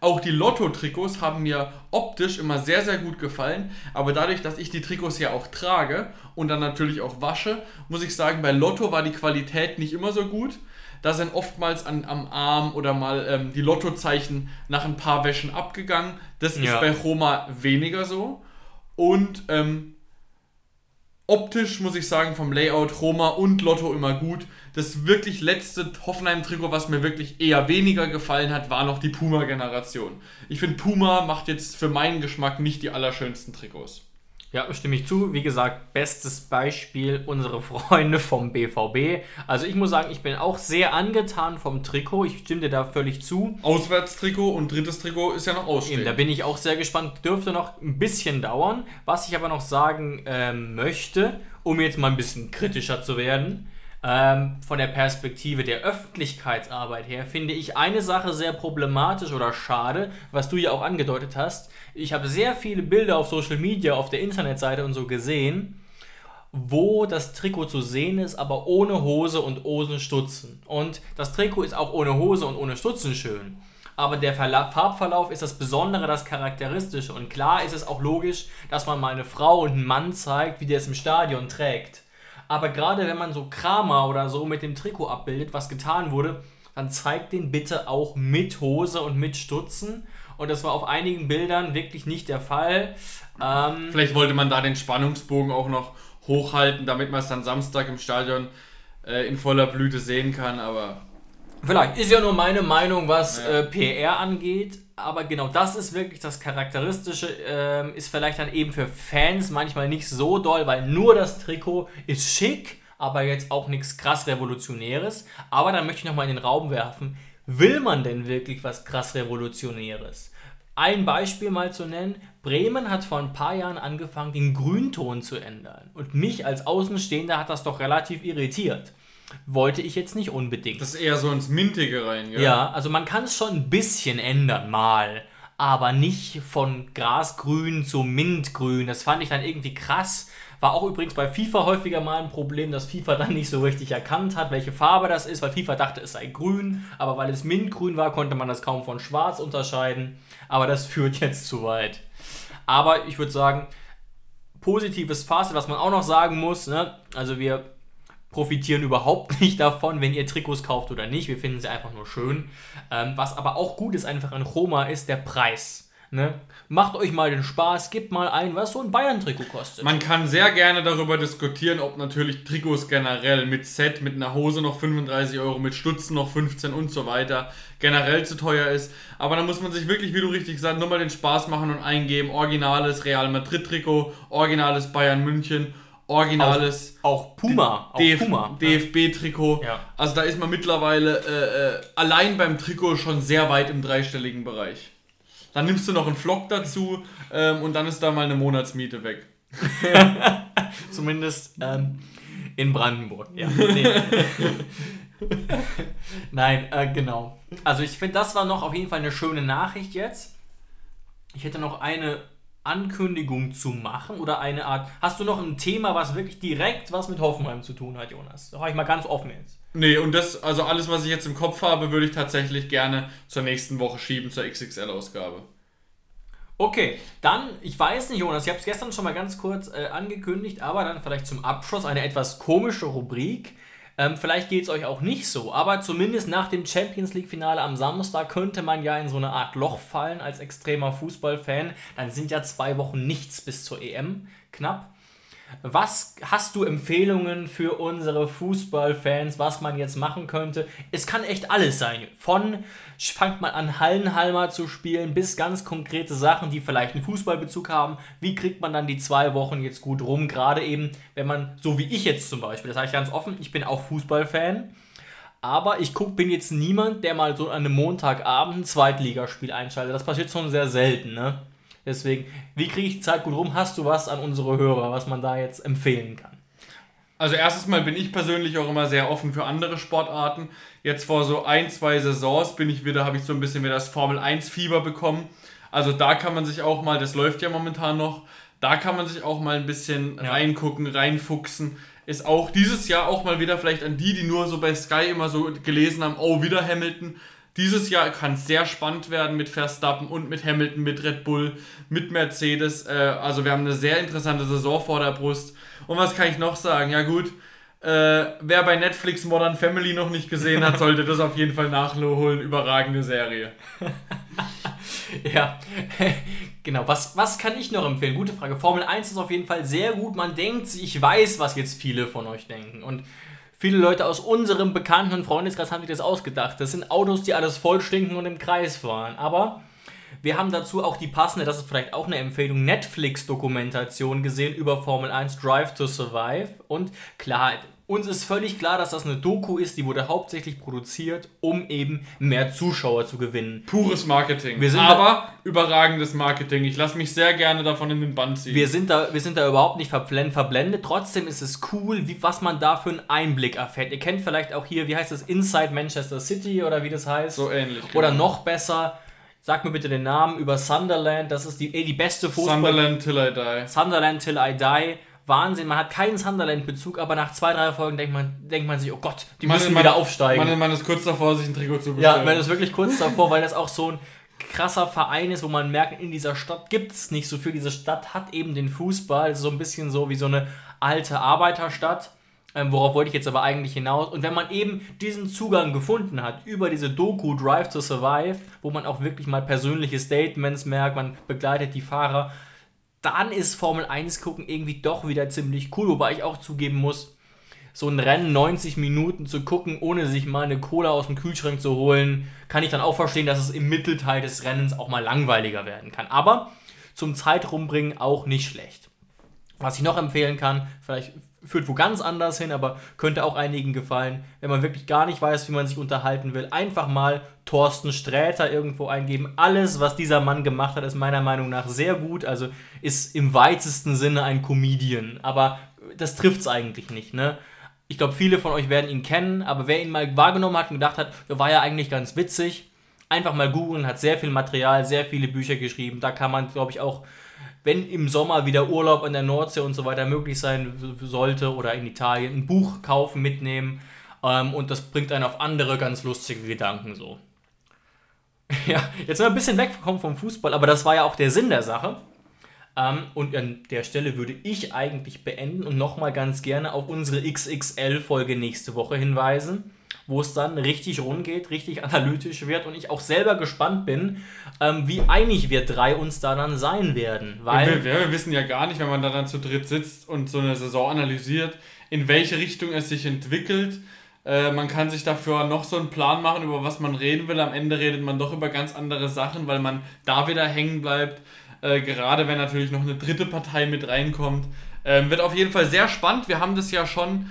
Auch die Lotto-Trikots haben mir optisch immer sehr, sehr gut gefallen. Aber dadurch, dass ich die Trikots ja auch trage und dann natürlich auch wasche, muss ich sagen, bei Lotto war die Qualität nicht immer so gut. Da sind oftmals an, am Arm oder mal ähm, die Lottozeichen nach ein paar Wäschen abgegangen. Das ja. ist bei Roma weniger so. Und ähm, optisch muss ich sagen, vom Layout Roma und Lotto immer gut. das wirklich letzte Hoffenheim-Trikot, was mir wirklich eher weniger gefallen hat, war noch die Puma-Generation. Ich finde, Puma macht jetzt für meinen Geschmack nicht die allerschönsten Trikots. Ja, stimme ich zu. Wie gesagt, bestes Beispiel unsere Freunde vom BVB. Also ich muss sagen, ich bin auch sehr angetan vom Trikot. Ich stimme dir da völlig zu. Auswärtstrikot und drittes Trikot ist ja noch ausstehend. da bin ich auch sehr gespannt. Dürfte noch ein bisschen dauern. Was ich aber noch sagen äh, möchte, um jetzt mal ein bisschen kritischer zu werden, ähm, von der Perspektive der Öffentlichkeitsarbeit her finde ich eine Sache sehr problematisch oder schade, was du ja auch angedeutet hast. Ich habe sehr viele Bilder auf Social Media, auf der Internetseite und so gesehen, wo das Trikot zu sehen ist, aber ohne Hose und ohne Stutzen. Und das Trikot ist auch ohne Hose und ohne Stutzen schön. Aber der Verla Farbverlauf ist das Besondere, das Charakteristische. Und klar ist es auch logisch, dass man mal eine Frau und einen Mann zeigt, wie der es im Stadion trägt. Aber gerade wenn man so Kramer oder so mit dem Trikot abbildet, was getan wurde, dann zeigt den bitte auch mit Hose und mit Stutzen. Und das war auf einigen Bildern wirklich nicht der Fall. Ähm, Vielleicht wollte man da den Spannungsbogen auch noch hochhalten, damit man es dann Samstag im Stadion äh, in voller Blüte sehen kann, aber. Vielleicht ist ja nur meine Meinung, was ja. äh, PR angeht aber genau das ist wirklich das Charakteristische, ähm, ist vielleicht dann eben für Fans manchmal nicht so doll, weil nur das Trikot ist schick, aber jetzt auch nichts krass Revolutionäres. Aber dann möchte ich nochmal in den Raum werfen, will man denn wirklich was krass Revolutionäres? Ein Beispiel mal zu nennen, Bremen hat vor ein paar Jahren angefangen, den Grünton zu ändern. Und mich als Außenstehender hat das doch relativ irritiert wollte ich jetzt nicht unbedingt. Das ist eher so ins Mintige rein, ja. Ja, also man kann es schon ein bisschen ändern, mal. Aber nicht von Grasgrün zu Mintgrün. Das fand ich dann irgendwie krass. War auch übrigens bei FIFA häufiger mal ein Problem, dass FIFA dann nicht so richtig erkannt hat, welche Farbe das ist, weil FIFA dachte, es sei grün, aber weil es Mintgrün war, konnte man das kaum von Schwarz unterscheiden. Aber das führt jetzt zu weit. Aber ich würde sagen, positives Fazit, was man auch noch sagen muss, ne? also wir profitieren überhaupt nicht davon, wenn ihr Trikots kauft oder nicht. Wir finden sie einfach nur schön. Ähm, was aber auch gut ist einfach an Roma ist der Preis. Ne? Macht euch mal den Spaß, gebt mal ein, was so ein Bayern-Trikot kostet. Man kann sehr gerne darüber diskutieren, ob natürlich Trikots generell mit Set, mit einer Hose noch 35 Euro, mit Stutzen noch 15 und so weiter generell zu teuer ist. Aber da muss man sich wirklich, wie du richtig gesagt nur mal den Spaß machen und eingeben. Originales Real Madrid-Trikot, originales Bayern München originales. Auch, auch Puma. DF Puma. DFB-Trikot. Ja. Also da ist man mittlerweile äh, äh, allein beim Trikot schon sehr weit im dreistelligen Bereich. Dann nimmst du noch einen Vlog dazu ähm, und dann ist da mal eine Monatsmiete weg. Zumindest ähm, in Brandenburg. Ja. Nee. Nein, äh, genau. Also ich finde, das war noch auf jeden Fall eine schöne Nachricht jetzt. Ich hätte noch eine Ankündigung zu machen oder eine Art. Hast du noch ein Thema, was wirklich direkt was mit Hoffenheim zu tun hat, Jonas? Da habe ich mal ganz offen jetzt. Nee, und das, also alles, was ich jetzt im Kopf habe, würde ich tatsächlich gerne zur nächsten Woche schieben, zur XXL-Ausgabe. Okay, dann, ich weiß nicht, Jonas, ich habe es gestern schon mal ganz kurz äh, angekündigt, aber dann vielleicht zum Abschluss eine etwas komische Rubrik. Ähm, vielleicht geht es euch auch nicht so, aber zumindest nach dem Champions League-Finale am Samstag könnte man ja in so eine Art Loch fallen als extremer Fußballfan. Dann sind ja zwei Wochen nichts bis zur EM knapp. Was hast du Empfehlungen für unsere Fußballfans, was man jetzt machen könnte? Es kann echt alles sein. Von fangt man an, Hallenhalmer zu spielen, bis ganz konkrete Sachen, die vielleicht einen Fußballbezug haben. Wie kriegt man dann die zwei Wochen jetzt gut rum? Gerade eben, wenn man, so wie ich jetzt zum Beispiel, das sage ich ganz offen, ich bin auch Fußballfan. Aber ich guck, bin jetzt niemand, der mal so an einem Montagabend ein Zweitligaspiel einschaltet. Das passiert schon sehr selten, ne? Deswegen, wie kriege ich die Zeit gut rum? Hast du was an unsere Hörer, was man da jetzt empfehlen kann? Also erstes Mal bin ich persönlich auch immer sehr offen für andere Sportarten. Jetzt vor so ein, zwei Saisons bin ich wieder, habe ich so ein bisschen wieder das Formel 1 Fieber bekommen. Also da kann man sich auch mal, das läuft ja momentan noch, da kann man sich auch mal ein bisschen ja. reingucken, reinfuchsen. Ist auch dieses Jahr auch mal wieder vielleicht an die, die nur so bei Sky immer so gelesen haben, oh, wieder Hamilton. Dieses Jahr kann es sehr spannend werden mit Verstappen und mit Hamilton, mit Red Bull, mit Mercedes. Äh, also wir haben eine sehr interessante Saison vor der Brust. Und was kann ich noch sagen? Ja gut, äh, wer bei Netflix Modern Family noch nicht gesehen hat, sollte das auf jeden Fall nachholen. Überragende Serie. ja, genau. Was, was kann ich noch empfehlen? Gute Frage. Formel 1 ist auf jeden Fall sehr gut. Man denkt, ich weiß, was jetzt viele von euch denken. Und Viele Leute aus unserem Bekannten- und Freundeskreis haben sich das ausgedacht. Das sind Autos, die alles voll stinken und im Kreis fahren. Aber wir haben dazu auch die passende, das ist vielleicht auch eine Empfehlung, Netflix-Dokumentation gesehen über Formel 1 Drive to Survive. Und klar, uns ist völlig klar, dass das eine Doku ist, die wurde hauptsächlich produziert, um eben mehr Zuschauer zu gewinnen. Pures Marketing. Wir sind Aber überragendes Marketing. Ich lasse mich sehr gerne davon in den Bann ziehen. Wir sind da, wir sind da überhaupt nicht verblendet, verblendet. Trotzdem ist es cool, wie, was man da für einen Einblick erfährt. Ihr kennt vielleicht auch hier, wie heißt das, Inside Manchester City oder wie das heißt. so ähnlich. Oder genau. noch besser, sag mir bitte den Namen, über Sunderland. Das ist die, eh, die beste Fußball... Sunderland till I die. Sunderland Till I Die. Wahnsinn, man hat keinen Sunderland-Bezug, aber nach zwei, drei Folgen denkt man, denkt man sich, oh Gott, die müssen man, wieder aufsteigen. Man, man ist kurz davor, sich ein Trikot zu ja, bestellen. man ist wirklich kurz davor, weil das auch so ein krasser Verein ist, wo man merkt, in dieser Stadt gibt es nicht so viel. Diese Stadt hat eben den Fußball, so ein bisschen so wie so eine alte Arbeiterstadt. Ähm, worauf wollte ich jetzt aber eigentlich hinaus? Und wenn man eben diesen Zugang gefunden hat über diese Doku Drive to Survive, wo man auch wirklich mal persönliche Statements merkt, man begleitet die Fahrer, dann ist Formel 1 gucken irgendwie doch wieder ziemlich cool. Wobei ich auch zugeben muss, so ein Rennen 90 Minuten zu gucken, ohne sich mal eine Cola aus dem Kühlschrank zu holen, kann ich dann auch verstehen, dass es im Mittelteil des Rennens auch mal langweiliger werden kann. Aber zum Zeitrumbringen auch nicht schlecht. Was ich noch empfehlen kann, vielleicht führt wo ganz anders hin, aber könnte auch einigen gefallen, wenn man wirklich gar nicht weiß, wie man sich unterhalten will, einfach mal Thorsten Sträter irgendwo eingeben. Alles, was dieser Mann gemacht hat, ist meiner Meinung nach sehr gut, also ist im weitesten Sinne ein Comedian, aber das trifft es eigentlich nicht, ne? Ich glaube, viele von euch werden ihn kennen, aber wer ihn mal wahrgenommen hat und gedacht hat, der war ja eigentlich ganz witzig, einfach mal googeln, hat sehr viel Material, sehr viele Bücher geschrieben. Da kann man, glaube ich, auch, wenn im Sommer wieder Urlaub an der Nordsee und so weiter möglich sein sollte oder in Italien, ein Buch kaufen, mitnehmen. Ähm, und das bringt einen auf andere ganz lustige Gedanken so. Ja, jetzt sind wir ein bisschen weggekommen vom Fußball, aber das war ja auch der Sinn der Sache. Ähm, und an der Stelle würde ich eigentlich beenden und nochmal ganz gerne auf unsere XXL-Folge nächste Woche hinweisen, wo es dann richtig rund geht, richtig analytisch wird und ich auch selber gespannt bin, ähm, wie einig wir drei uns da dann sein werden. Weil wir, wir wissen ja gar nicht, wenn man da dann zu dritt sitzt und so eine Saison analysiert, in welche Richtung es sich entwickelt. Äh, man kann sich dafür noch so einen Plan machen, über was man reden will. Am Ende redet man doch über ganz andere Sachen, weil man da wieder hängen bleibt. Äh, gerade wenn natürlich noch eine dritte Partei mit reinkommt. Ähm, wird auf jeden Fall sehr spannend. Wir haben das ja schon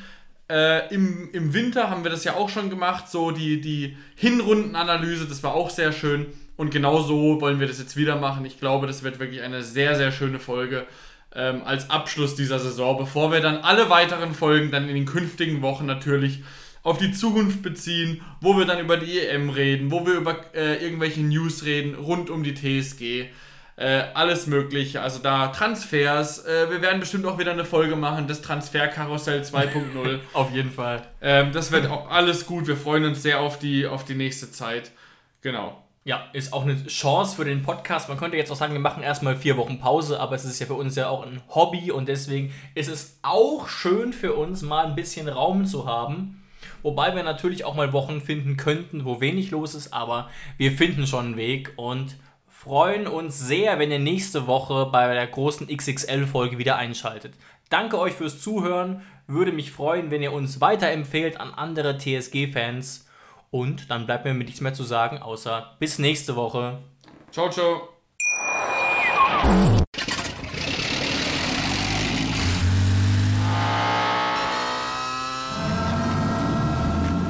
äh, im, im Winter, haben wir das ja auch schon gemacht. So die, die Hinrundenanalyse, das war auch sehr schön. Und genau so wollen wir das jetzt wieder machen. Ich glaube, das wird wirklich eine sehr, sehr schöne Folge ähm, als Abschluss dieser Saison, bevor wir dann alle weiteren Folgen dann in den künftigen Wochen natürlich auf die Zukunft beziehen, wo wir dann über die EM reden, wo wir über äh, irgendwelche News reden rund um die TSG. Äh, alles mögliche, also da Transfers. Äh, wir werden bestimmt auch wieder eine Folge machen, das Transferkarussell 2.0. auf jeden Fall. ähm, das wird auch alles gut. Wir freuen uns sehr auf die, auf die nächste Zeit. Genau. Ja, ist auch eine Chance für den Podcast. Man könnte jetzt auch sagen, wir machen erstmal vier Wochen Pause, aber es ist ja für uns ja auch ein Hobby und deswegen ist es auch schön für uns, mal ein bisschen Raum zu haben. Wobei wir natürlich auch mal Wochen finden könnten, wo wenig los ist, aber wir finden schon einen Weg und freuen uns sehr, wenn ihr nächste Woche bei der großen XXL-Folge wieder einschaltet. Danke euch fürs Zuhören. Würde mich freuen, wenn ihr uns weiterempfehlt an andere TSG-Fans. Und dann bleibt mir nichts mehr zu sagen, außer bis nächste Woche. Ciao, ciao.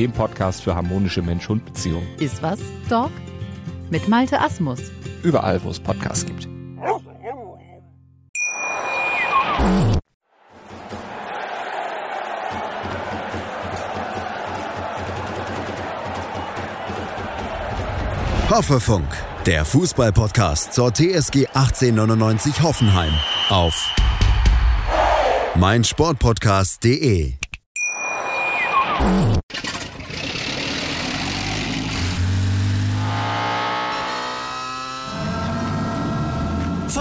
dem Podcast für harmonische Mensch-Hund-Beziehungen. Ist was, Dog? Mit Malte Asmus. Überall, wo es Podcasts gibt. Hoffefunk, der Fußballpodcast zur TSG 1899 Hoffenheim auf meinsportpodcast.de.